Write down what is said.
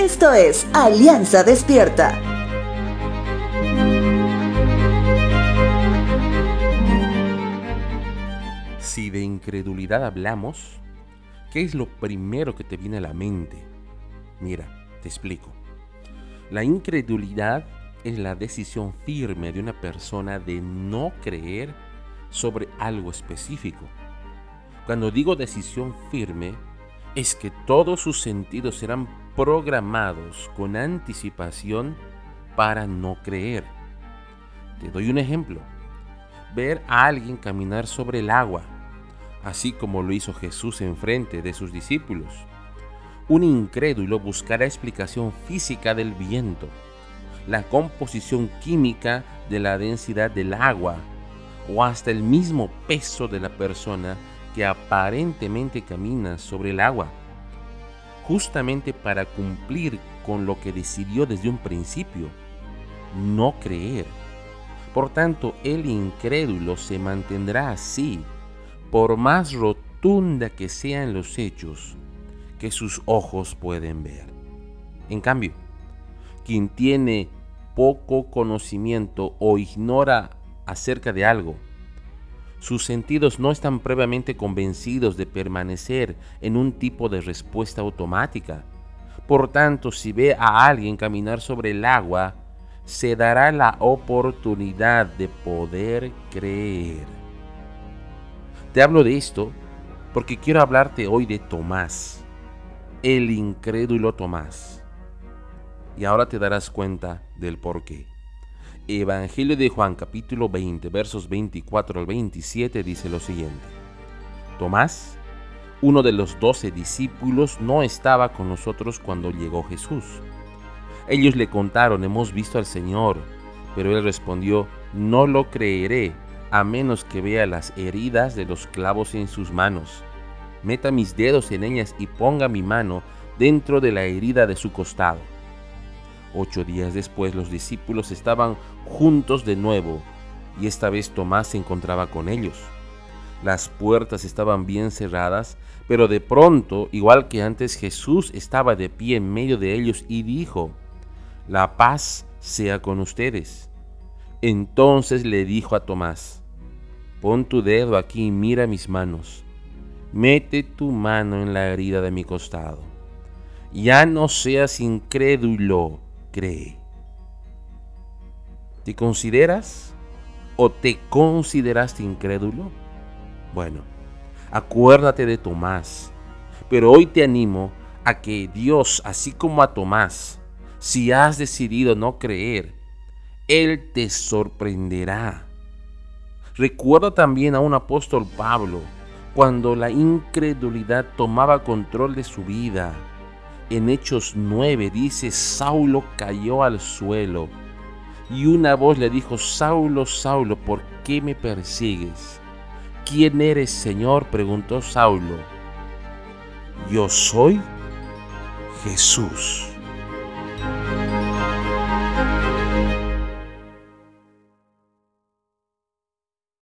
Esto es Alianza Despierta. Si de incredulidad hablamos, ¿qué es lo primero que te viene a la mente? Mira, te explico. La incredulidad es la decisión firme de una persona de no creer sobre algo específico. Cuando digo decisión firme, es que todos sus sentidos serán programados con anticipación para no creer. Te doy un ejemplo. Ver a alguien caminar sobre el agua, así como lo hizo Jesús en frente de sus discípulos. Un incrédulo buscará explicación física del viento, la composición química de la densidad del agua o hasta el mismo peso de la persona que aparentemente camina sobre el agua, justamente para cumplir con lo que decidió desde un principio, no creer. Por tanto, el incrédulo se mantendrá así, por más rotunda que sean los hechos que sus ojos pueden ver. En cambio, quien tiene poco conocimiento o ignora acerca de algo, sus sentidos no están previamente convencidos de permanecer en un tipo de respuesta automática. Por tanto, si ve a alguien caminar sobre el agua, se dará la oportunidad de poder creer. Te hablo de esto porque quiero hablarte hoy de Tomás, el incrédulo Tomás. Y ahora te darás cuenta del por qué. Evangelio de Juan capítulo 20 versos 24 al 27 dice lo siguiente. Tomás, uno de los doce discípulos, no estaba con nosotros cuando llegó Jesús. Ellos le contaron, hemos visto al Señor, pero él respondió, no lo creeré a menos que vea las heridas de los clavos en sus manos, meta mis dedos en ellas y ponga mi mano dentro de la herida de su costado Ocho días después los discípulos estaban juntos de nuevo y esta vez Tomás se encontraba con ellos. Las puertas estaban bien cerradas, pero de pronto, igual que antes, Jesús estaba de pie en medio de ellos y dijo, La paz sea con ustedes. Entonces le dijo a Tomás, Pon tu dedo aquí y mira mis manos. Mete tu mano en la herida de mi costado. Ya no seas incrédulo, cree. ¿Te consideras o te consideraste incrédulo? Bueno, acuérdate de Tomás, pero hoy te animo a que Dios, así como a Tomás, si has decidido no creer, Él te sorprenderá. Recuerda también a un apóstol Pablo, cuando la incredulidad tomaba control de su vida en Hechos 9 dice, Saulo cayó al suelo y una voz le dijo, Saulo, Saulo, ¿por qué me persigues? ¿Quién eres, Señor? preguntó Saulo. Yo soy Jesús